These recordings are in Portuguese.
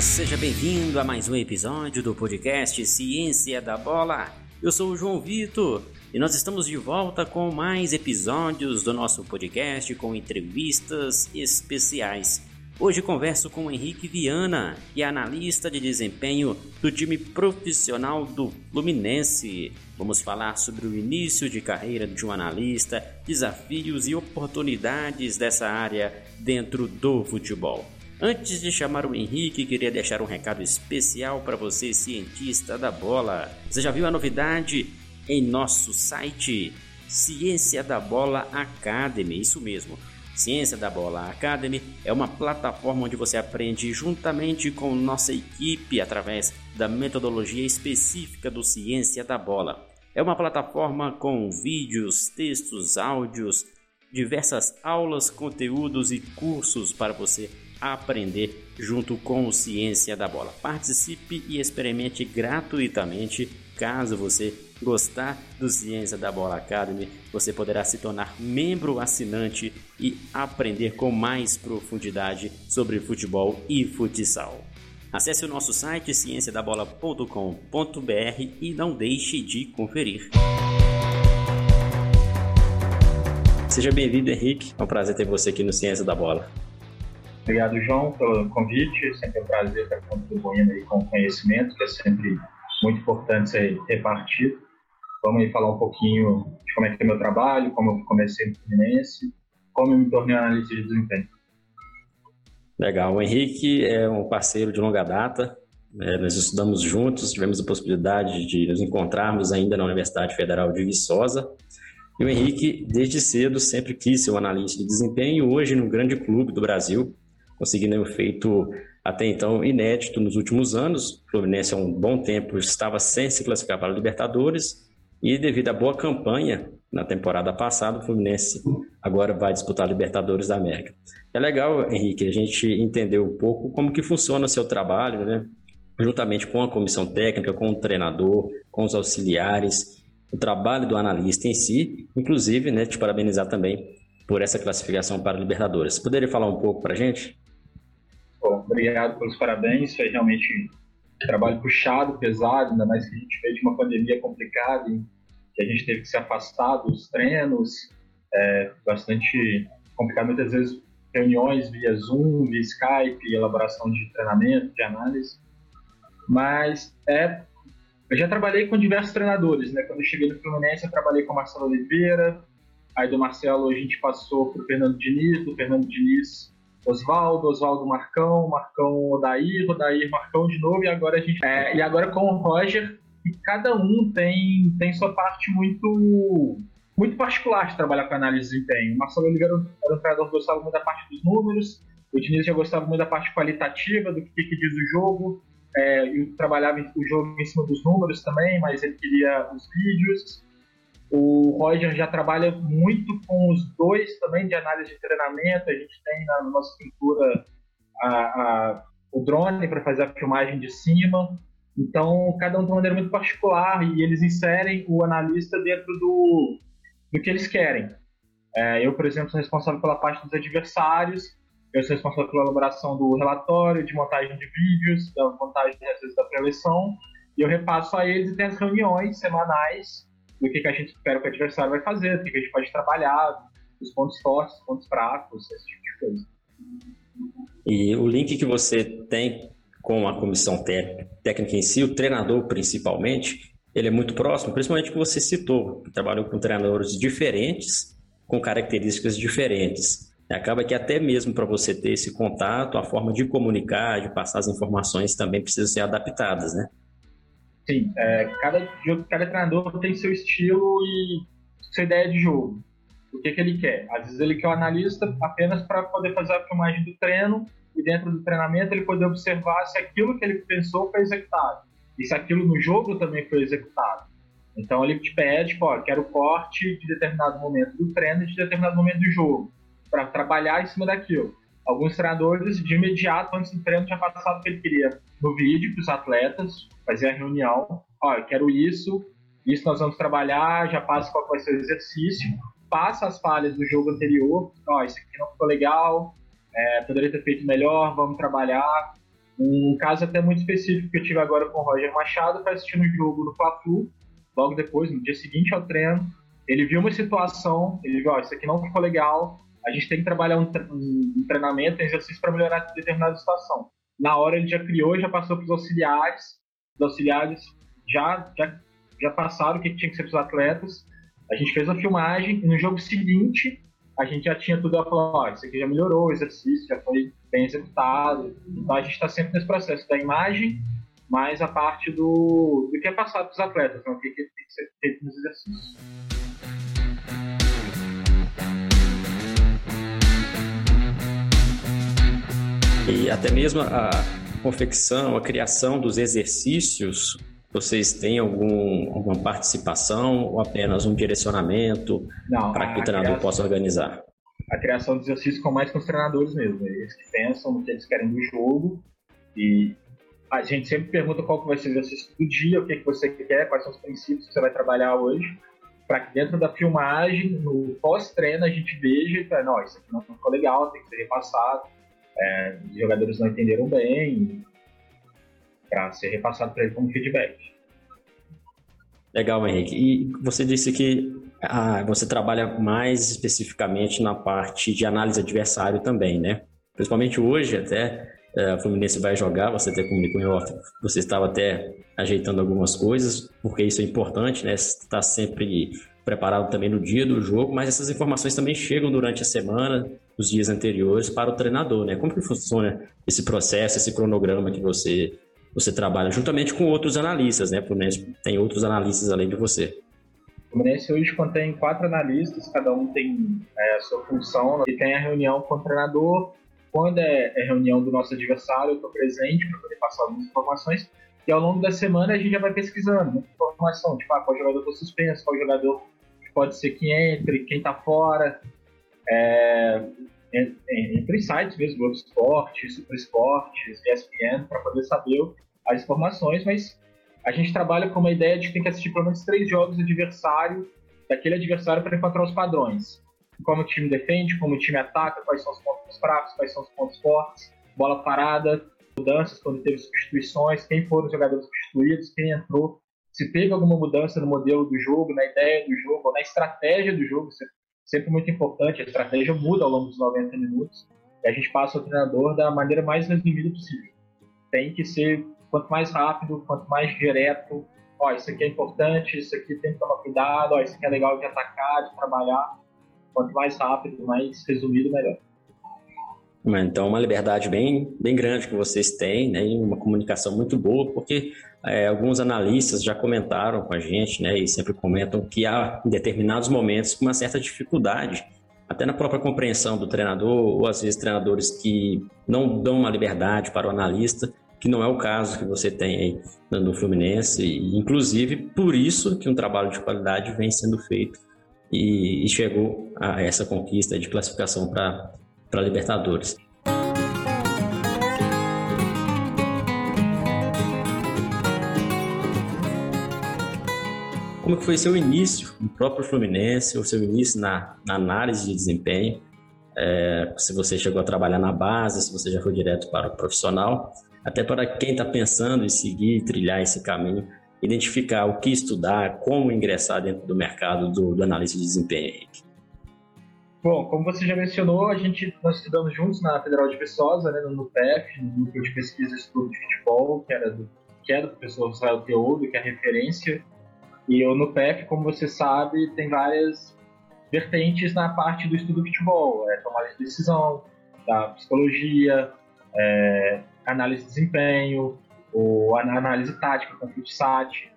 seja bem-vindo a mais um episódio do podcast Ciência da Bola. Eu sou o João Vitor e nós estamos de volta com mais episódios do nosso podcast com entrevistas especiais. Hoje converso com o Henrique Viana, que é analista de desempenho do time profissional do Fluminense. Vamos falar sobre o início de carreira de um analista, desafios e oportunidades dessa área dentro do futebol. Antes de chamar o Henrique, queria deixar um recado especial para você, cientista da bola. Você já viu a novidade em nosso site Ciência da Bola Academy? Isso mesmo. Ciência da Bola Academy é uma plataforma onde você aprende juntamente com nossa equipe através da metodologia específica do Ciência da Bola. É uma plataforma com vídeos, textos, áudios, diversas aulas, conteúdos e cursos para você aprender junto com o Ciência da Bola. Participe e experimente gratuitamente. Caso você gostar do Ciência da Bola Academy, você poderá se tornar membro assinante e aprender com mais profundidade sobre futebol e futsal. Acesse o nosso site cienciadabola.com.br e não deixe de conferir. Seja bem-vindo, Henrique. É um prazer ter você aqui no Ciência da Bola. Obrigado, João, pelo convite. Sempre um prazer estar contribuindo aí com conhecimento, que é sempre muito importante ser repartido. Vamos aí falar um pouquinho de como é que é meu trabalho, como eu comecei no Fluminense, como eu me tornei analista de desempenho. Legal. O Henrique é um parceiro de longa data. É, nós estudamos juntos, tivemos a possibilidade de nos encontrarmos ainda na Universidade Federal de Viçosa. E o Henrique, desde cedo, sempre quis ser um analista de desempenho, hoje no grande clube do Brasil, conseguindo um feito até então inédito nos últimos anos. O Fluminense há um bom tempo estava sem se classificar para a Libertadores e devido à boa campanha na temporada passada, o Fluminense agora vai disputar a Libertadores da América. É legal, Henrique, a gente entender um pouco como que funciona o seu trabalho, né? juntamente com a comissão técnica, com o treinador, com os auxiliares, o trabalho do analista em si, inclusive, né, te parabenizar também por essa classificação para a Libertadores. Poderia falar um pouco para a gente? Obrigado pelos parabéns. Foi realmente um trabalho puxado, pesado, ainda mais que a gente veio de uma pandemia complicada, que a gente teve que se afastar dos treinos, é, bastante complicado, muitas vezes reuniões via Zoom, via Skype, elaboração de treinamento, de análise. Mas é, eu já trabalhei com diversos treinadores, né? Quando eu cheguei no Fluminense, eu trabalhei com o Marcelo Oliveira, aí do Marcelo a gente passou para o Fernando Diniz, do Fernando Diniz Oswaldo, Oswaldo Marcão, Marcão Odair, Odair Marcão de novo, e agora a gente. É, e agora com o Roger, e cada um tem, tem sua parte muito muito particular de trabalhar com análise de desempenho. O Marcelo Oliveira era um treinador que gostava muito da parte dos números, o Diniz já gostava muito da parte qualitativa, do que, que diz o jogo, é, trabalhava o jogo em cima dos números também, mas ele queria os vídeos. O Roger já trabalha muito com os dois também de análise de treinamento. A gente tem na nossa estrutura a, a, o drone para fazer a filmagem de cima. Então, cada um de uma maneira muito particular e eles inserem o analista dentro do, do que eles querem. É, eu, por exemplo, sou responsável pela parte dos adversários, eu sou responsável pela elaboração do relatório, de montagem de vídeos, da montagem vezes da preleção, e eu repasso a eles e tem as reuniões semanais do que, que a gente espera que o adversário vai fazer, do que, que a gente pode trabalhar, os pontos fortes, os pontos fracos, esse tipo de coisa. E o link que você tem com a comissão técnica em si, o treinador principalmente, ele é muito próximo, principalmente que você citou, trabalhou com treinadores diferentes, com características diferentes. Acaba que até mesmo para você ter esse contato, a forma de comunicar, de passar as informações também precisa ser adaptadas, né? Sim, é, cada, cada treinador tem seu estilo e sua ideia de jogo. O que, que ele quer? Às vezes ele quer o analista apenas para poder fazer a filmagem do treino e dentro do treinamento ele poder observar se aquilo que ele pensou foi executado e se aquilo no jogo também foi executado. Então ele te pede, pô, quero corte de determinado momento do treino e de determinado momento do jogo para trabalhar em cima daquilo. Alguns treinadores de imediato antes do treino já passavam o que ele queria. No vídeo para os atletas, fazer a reunião, eu quero isso, isso nós vamos trabalhar, já passa qual vai ser o exercício, passa as falhas do jogo anterior, ó, isso aqui não ficou legal, é, poderia ter feito melhor, vamos trabalhar. Um caso até muito específico que eu tive agora com o Roger Machado, foi assistindo o jogo no Fla-Flu, logo depois, no dia seguinte ao treino, ele viu uma situação, ele viu, ó, isso aqui não ficou legal, a gente tem que trabalhar um, um treinamento, um exercício para melhorar determinada situação. Na hora ele já criou, já passou para os auxiliares, os auxiliares já, já, já passaram o que tinha que ser para os atletas, a gente fez a filmagem e no jogo seguinte a gente já tinha tudo a falar, ó, isso aqui já melhorou, o exercício já foi bem executado. Então a gente está sempre nesse processo da imagem, mais a parte do, do que é passado para os atletas, né? o que, que tem que ser feito nos exercícios. E até mesmo a confecção, a criação dos exercícios vocês têm algum, alguma participação ou apenas um direcionamento para que o treinador criação, possa organizar? A criação dos exercícios com mais com os treinadores mesmo. Eles que pensam no que eles querem do jogo e a gente sempre pergunta qual que vai ser o exercício do dia, o que, que você quer, quais são os princípios que você vai trabalhar hoje, para que dentro da filmagem, no pós-treino, a gente veja e não, isso aqui não ficou legal, tem que ser repassado, é, os jogadores não entenderam bem, para ser repassado para ele como feedback. Legal, Henrique. E você disse que ah, você trabalha mais especificamente na parte de análise adversário também, né? Principalmente hoje, até é, a Fluminense vai jogar, você até comunicou em off, você estava até ajeitando algumas coisas, porque isso é importante, né? Estar tá sempre preparado também no dia do jogo, mas essas informações também chegam durante a semana, os dias anteriores, para o treinador, né? Como que funciona esse processo, esse cronograma que você você trabalha juntamente com outros analistas, né? Fluminense tem outros analistas além de você. O Fluminense hoje contém quatro analistas, cada um tem é, a sua função e tem a reunião com o treinador. Quando é, é reunião do nosso adversário, eu estou presente para poder passar algumas informações. E ao longo da semana a gente já vai pesquisando muita informação, tipo, ah, qual jogador está suspenso, qual jogador pode ser que entre, quem está fora. É, entre sites mesmo, Globo Esporte, Super Esportes, ESPN, para poder saber as informações, mas a gente trabalha com uma ideia de que tem que assistir pelo menos três jogos do adversário, daquele adversário para encontrar os padrões. Como o time defende, como o time ataca, quais são os pontos fracos, quais são os pontos fortes, bola parada, mudanças quando teve substituições, quem foram os jogadores substituídos, quem entrou, se teve alguma mudança no modelo do jogo, na ideia do jogo, na estratégia do jogo, sempre muito importante, a estratégia muda ao longo dos 90 minutos e a gente passa o treinador da maneira mais resumida possível. Tem que ser quanto mais rápido, quanto mais direto. Ó, isso aqui é importante, isso aqui tem que tomar cuidado, ó, isso aqui é legal de atacar, de trabalhar. Quanto mais rápido, mais resumido, melhor. Então, uma liberdade bem, bem grande que vocês têm, né, e uma comunicação muito boa, porque é, alguns analistas já comentaram com a gente, né, e sempre comentam que há em determinados momentos uma certa dificuldade, até na própria compreensão do treinador, ou às vezes treinadores que não dão uma liberdade para o analista, que não é o caso que você tem aí no Fluminense, e inclusive por isso que um trabalho de qualidade vem sendo feito e, e chegou a essa conquista de classificação para para Libertadores. Como que foi seu início no próprio Fluminense, ou seu início na, na análise de desempenho? É, se você chegou a trabalhar na base, se você já foi direto para o profissional, até para quem está pensando em seguir, trilhar esse caminho, identificar o que estudar, como ingressar dentro do mercado do, do analista de desempenho, Henrique. Bom, como você já mencionou, a gente nós estudamos juntos na Federal de Viçosa, né, no NUPEF, no núcleo de pesquisa e estudo de futebol, que era do que é do professor Rafael Teodo, que é a referência. E o NUPEF, como você sabe, tem várias vertentes na parte do estudo do futebol, é tomada de decisão, da psicologia, é, análise de desempenho, ou análise tática com o FUTSAT.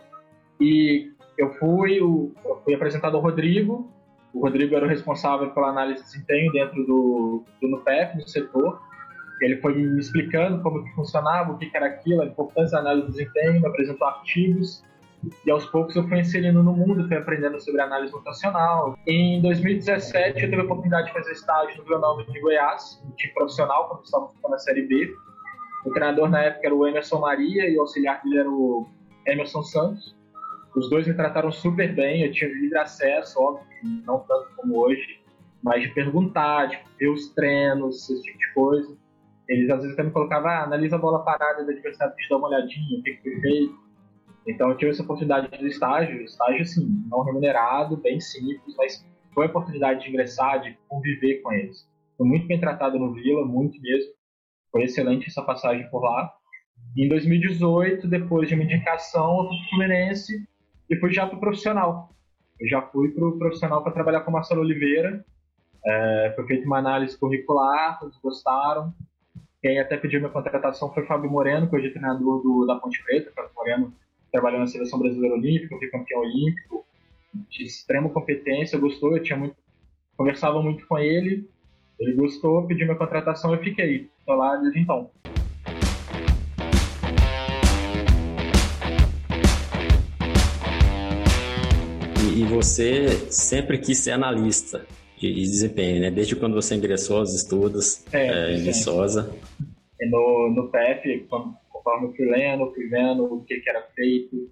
E eu fui, eu fui apresentado ao Rodrigo, o Rodrigo era o responsável pela análise de desempenho dentro do, do NUPEF, no setor. Ele foi me explicando como que funcionava, o que era aquilo, a importância da análise de desempenho, me apresentou artigos, e aos poucos eu fui inserindo no mundo, fui aprendendo sobre análise mutacional. Em 2017 eu tive a oportunidade de fazer estágio no Vila Nova de Goiás, no time profissional, quando estávamos na Série B. O treinador na época era o Emerson Maria e o auxiliar dele era o Emerson Santos. Os dois me trataram super bem, eu tinha livre acesso, óbvio, não tanto como hoje, mas de perguntar, de ver os treinos, esse tipo de coisa. eles às vezes até me colocavam, ah, analisa a bola parada do adversário, te dá uma olhadinha, o que, foi feito. Então eu tive essa oportunidade do estágio, estágio assim, não remunerado, bem simples, mas foi a oportunidade de ingressar, de conviver com eles. Fui muito bem tratado no Vila, muito mesmo. Foi excelente essa passagem por lá. Em 2018, depois de uma indicação, eu fui Fluminense fui já para o profissional. Eu já fui para o profissional para trabalhar com o Marcelo Oliveira. É, foi feita uma análise curricular, todos gostaram. Quem até pediu minha contratação foi Fábio Moreno, que hoje é treinador do, da Ponte Preta. Fábio Moreno trabalhou na Seleção Brasileira Olímpica, foi campeão olímpico, de extrema competência, gostou, eu tinha muito, conversava muito com ele, ele gostou, pediu minha contratação, eu fiquei. Estou lá desde então. Você sempre quis ser analista de desempenho, né? Desde quando você ingressou aos estudos é, é, em Viçosa. No, no PF, conforme eu fui lendo, fui vendo o que, que era feito,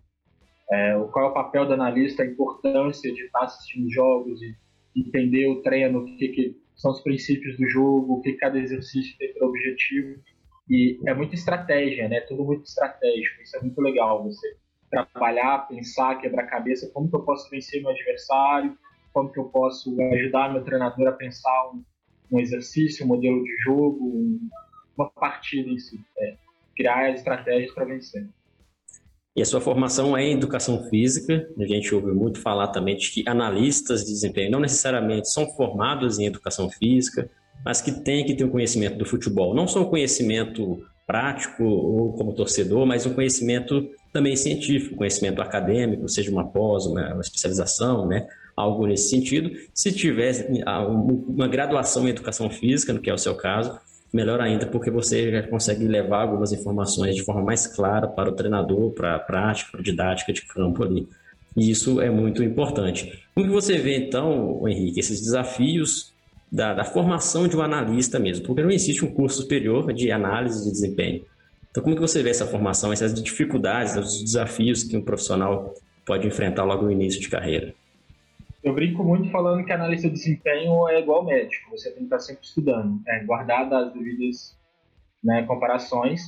é, qual é o papel do analista, a importância de estar assistindo jogos e entender o treino, o que, que são os princípios do jogo, o que cada exercício tem para objetivo. E é muita estratégia, né? Tudo muito estratégico. Isso é muito legal. Você trabalhar, pensar, quebrar cabeça, como que eu posso vencer meu adversário, como que eu posso ajudar meu treinador a pensar um, um exercício, um modelo de jogo, um, uma partida em si. É, criar estratégias para vencer. E a sua formação é em educação física. A gente ouve muito falar também de que analistas de desempenho não necessariamente são formados em educação física, mas que têm que ter um conhecimento do futebol. Não só um conhecimento prático ou como torcedor, mas um conhecimento também científico, conhecimento acadêmico, seja uma pós, uma, uma especialização, né? algo nesse sentido. Se tiver uma graduação em educação física, no que é o seu caso, melhor ainda, porque você já consegue levar algumas informações de forma mais clara para o treinador, para a prática, para a didática de campo ali. E isso é muito importante. Como você vê, então, Henrique, esses desafios da, da, formação de um analista mesmo? Porque não existe um curso superior de análise de desempenho. Então, como que você vê essa formação, essas dificuldades, os desafios que um profissional pode enfrentar logo no início de carreira? Eu brinco muito falando que analista de desempenho é igual médico, você tem que estar sempre estudando, é, guardar as devidas né, comparações,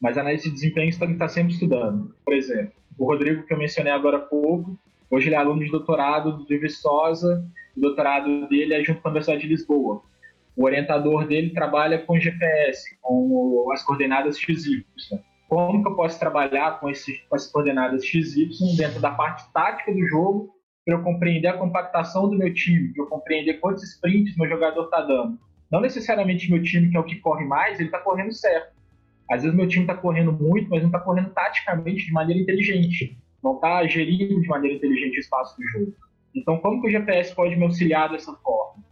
mas analista de desempenho você tem que estar sempre estudando. Por exemplo, o Rodrigo, que eu mencionei agora há pouco, hoje ele é aluno de doutorado de Viçosa, o doutorado dele é junto com a Universidade de Lisboa. O orientador dele trabalha com GPS, com as coordenadas XY. Como que eu posso trabalhar com, esse, com as coordenadas XY dentro da parte tática do jogo para eu compreender a compactação do meu time, para eu compreender quantos sprints meu jogador está dando. Não necessariamente meu time, que é o que corre mais, ele está correndo certo. Às vezes meu time está correndo muito, mas não está correndo taticamente de maneira inteligente. Não está gerindo de maneira inteligente o espaço do jogo. Então, como que o GPS pode me auxiliar dessa forma?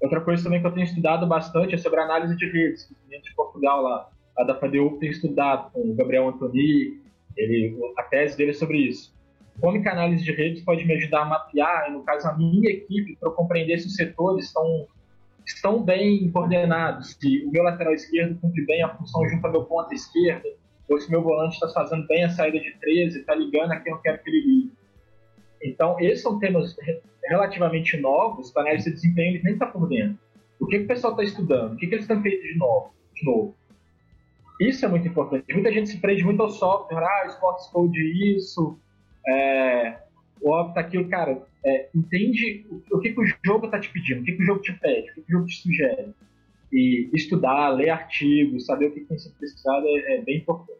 Outra coisa também que eu tenho estudado bastante é sobre análise de redes. O cliente de Portugal lá, a da FADEU, tem estudado com o Gabriel Antoni, ele, a tese dele é sobre isso como que a análise de redes pode me ajudar a mapear, no caso, a minha equipe, para eu compreender se os setores estão, estão bem coordenados, se o meu lateral esquerdo cumpre bem a função junto ao meu ponta esquerda, ou se o meu volante está fazendo bem a saída de 13, está ligando a quem eu quero que ele ligue. Então, esses são temas relativamente novos, para análise de desempenho ele nem está por dentro. O que, que o pessoal está estudando? O que, que eles estão feito de novo? de novo? Isso é muito importante. Muita gente se prende muito ao software, ah, o Sports Code isso, é, o óbvio tá aqui, cara, é, entende o, o, que, que o jogo tá te pedindo, o que, que o jogo te pede, o que, que o jogo te sugere. E estudar, ler artigos, saber o que tem sido pesquisado é, é bem importante.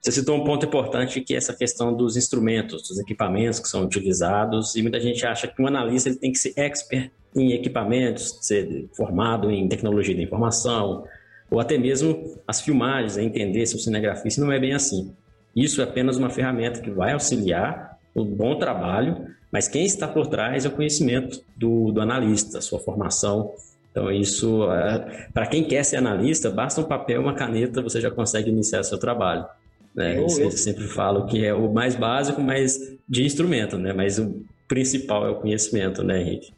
Você citou um ponto importante que é essa questão dos instrumentos, dos equipamentos que são utilizados, e muita gente acha que um analista ele tem que ser expert em equipamentos, ser formado em tecnologia da informação, ou até mesmo as filmagens, entender se o cinegrafista não é bem assim. Isso é apenas uma ferramenta que vai auxiliar o bom trabalho, mas quem está por trás é o conhecimento do, do analista, sua formação. Então, isso, é, para quem quer ser analista, basta um papel, uma caneta, você já consegue iniciar seu trabalho. Né? Eu sempre falo que é o mais básico, mas de instrumento, né? mas o principal é o conhecimento, né, Henrique?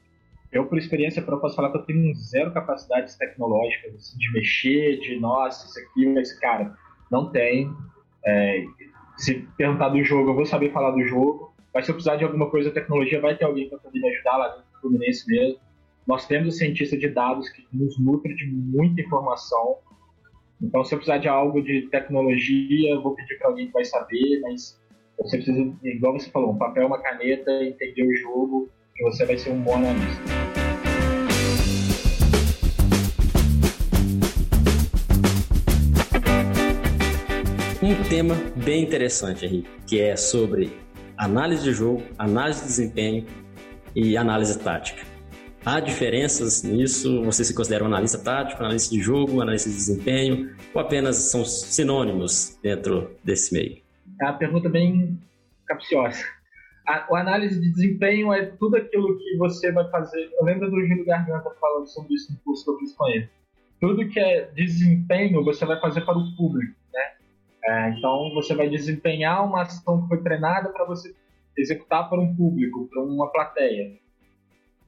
Eu, por experiência, eu posso falar que eu tenho zero capacidades tecnológicas, assim, de mexer, de, nossa, isso aqui, mas, cara, não tem. É, se perguntar do jogo, eu vou saber falar do jogo. Mas se eu precisar de alguma coisa da tecnologia, vai ter alguém para poder me ajudar lá dentro do Fluminense mesmo. Nós temos um cientista de dados que nos nutre de muita informação. Então, se eu precisar de algo de tecnologia, vou pedir para alguém que vai saber, mas você precisa, igual você falou, um papel, uma caneta, entender o jogo, que você vai ser um bom analista. Um tema bem interessante, Henrique, que é sobre análise de jogo, análise de desempenho e análise tática. Há diferenças nisso? Você se considera um analista tático, analista de jogo, analista de desempenho, ou apenas são sinônimos dentro desse meio? É uma pergunta bem capciosa. A, a, análise de desempenho é tudo aquilo que você vai fazer. Eu lembro do Júlio Garganta falando sobre isso no curso que eu fiz com ele. Tudo que é desempenho você vai fazer para o público, né? É, então você vai desempenhar uma ação que foi treinada para você executar para um público, para uma plateia.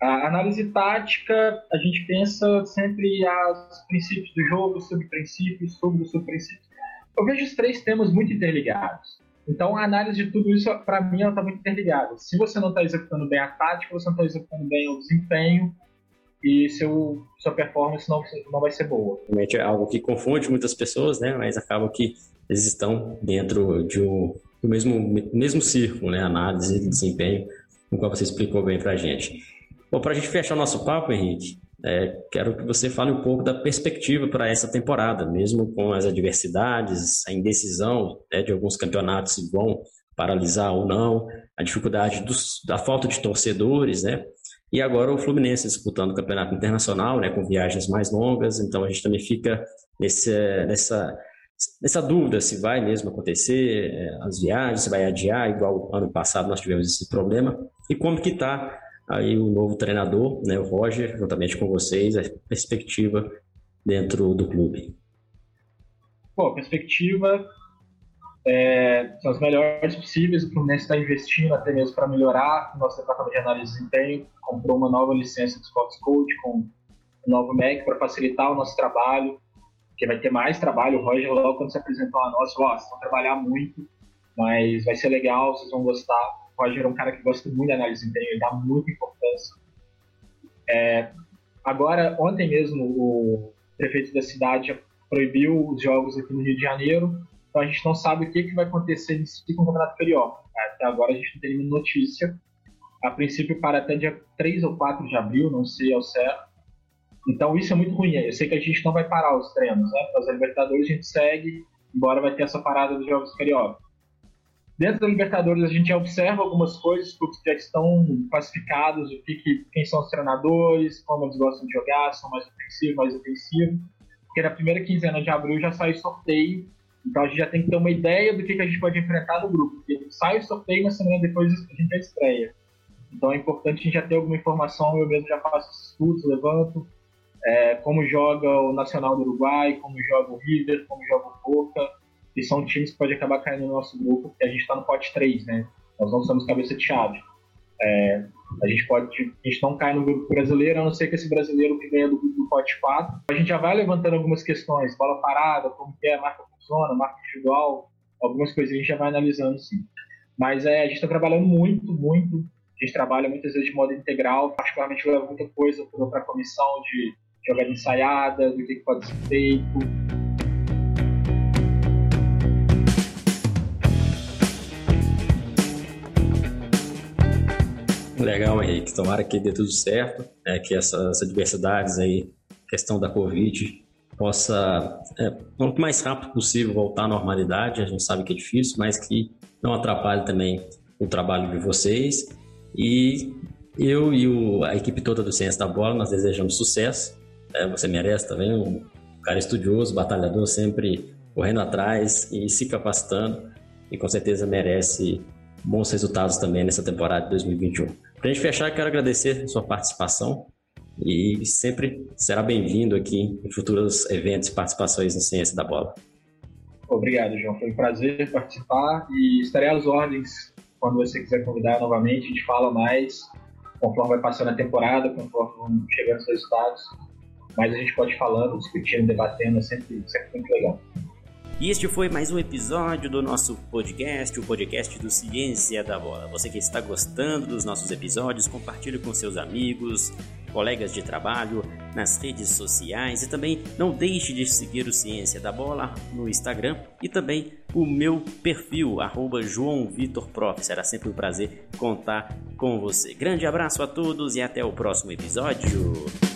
A análise tática, a gente pensa sempre os princípios do jogo, sobre os subprincípios. Eu vejo os três temas muito interligados. Então, a análise de tudo isso, para mim, ela está muito interligada. Se você não está executando bem a tática, você não está executando bem o desempenho e seu, sua performance não, não vai ser boa. Realmente é algo que confunde muitas pessoas, né? Mas acaba que eles estão dentro de um, do mesmo, mesmo círculo, né? Análise e desempenho, como você explicou bem para a gente. Bom, para a gente fechar o nosso papo, Henrique, é, quero que você fale um pouco da perspectiva para essa temporada, mesmo com as adversidades, a indecisão né, de alguns campeonatos se vão paralisar ou não, a dificuldade dos, da falta de torcedores, né? E agora o Fluminense disputando o campeonato internacional, né, com viagens mais longas, então a gente também fica nesse, nessa, nessa dúvida se vai mesmo acontecer é, as viagens, se vai adiar, igual ano passado nós tivemos esse problema, e como que está aí o novo treinador, né, o Roger, juntamente com vocês, a perspectiva dentro do clube? Bom, perspectiva é, são as melhores possíveis. O Fluminense está investindo até mesmo para melhorar o nosso departamento de análise de desempenho. Comprou uma nova licença de Sports Coach com um novo MEC para facilitar o nosso trabalho, porque vai ter mais trabalho. O Roger, logo quando se apresentou a nós, falou: vocês vão trabalhar muito, mas vai ser legal, vocês vão gostar. Roger é um cara que gosta muito de análise de desempenho, ele dá muita importância. É, agora, ontem mesmo, o prefeito da cidade proibiu os jogos aqui no Rio de Janeiro, então a gente não sabe o que, que vai acontecer nesse com o Campeonato Carioca. Até agora a gente não tem nenhuma notícia. A princípio para até dia 3 ou 4 de abril, não sei ao certo. Então isso é muito ruim. Eu sei que a gente não vai parar os treinos, né? Para os Libertadores a gente segue, embora vai ter essa parada dos Jogos Carioca. Dentro da Libertadores, a gente já observa algumas coisas, porque já estão classificados, o que, que, quem são os treinadores, como eles gostam de jogar, são mais ofensivos, mais ofensivos. Porque na primeira quinzena de abril já sai sorteio, então a gente já tem que ter uma ideia do que, que a gente pode enfrentar no grupo. Porque sai o sorteio na semana depois a gente já estreia. Então é importante a gente já ter alguma informação, eu mesmo já faço estudos, levanto, é, como joga o Nacional do Uruguai, como joga o River, como joga o Boca, e são times que podem acabar caindo no nosso grupo, porque a gente está no pote 3, né? Nós não somos cabeça de chave. É, a gente pode, a gente não cai no grupo brasileiro, a não ser que esse brasileiro que ganha do, do pote 4. A gente já vai levantando algumas questões, bola parada, como que é, marca funciona, marca individual, algumas coisas a gente já vai analisando sim. Mas é, a gente está trabalhando muito, muito. A gente trabalha muitas vezes de modo integral, particularmente leva muita coisa para a comissão de jogada ensaiada, do que, que pode ser feito. Legal, Henrique. Tomara que dê tudo certo, né? que essas adversidades aí, questão da Covid, possa, é, mais rápido possível, voltar à normalidade. A gente sabe que é difícil, mas que não atrapalhe também o trabalho de vocês. E eu e o, a equipe toda do Ciência da Bola, nós desejamos sucesso. É, você merece também, um cara estudioso, batalhador, sempre correndo atrás e se capacitando. E com certeza merece bons resultados também nessa temporada de 2021. Para a gente fechar, quero agradecer a sua participação e sempre será bem-vindo aqui em futuros eventos e participações na Ciência da Bola. Obrigado, João. Foi um prazer participar e estarei às ordens quando você quiser convidar novamente. A gente fala mais conforme vai passando a temporada, conforme vão chegando os resultados. Mas a gente pode ir falando, discutindo, debatendo, é sempre, sempre muito legal. E este foi mais um episódio do nosso podcast, o podcast do Ciência da Bola. Você que está gostando dos nossos episódios, compartilhe com seus amigos, colegas de trabalho, nas redes sociais e também não deixe de seguir o Ciência da Bola no Instagram e também o meu perfil, arroba João Vitor Prof. Será sempre um prazer contar com você. Grande abraço a todos e até o próximo episódio.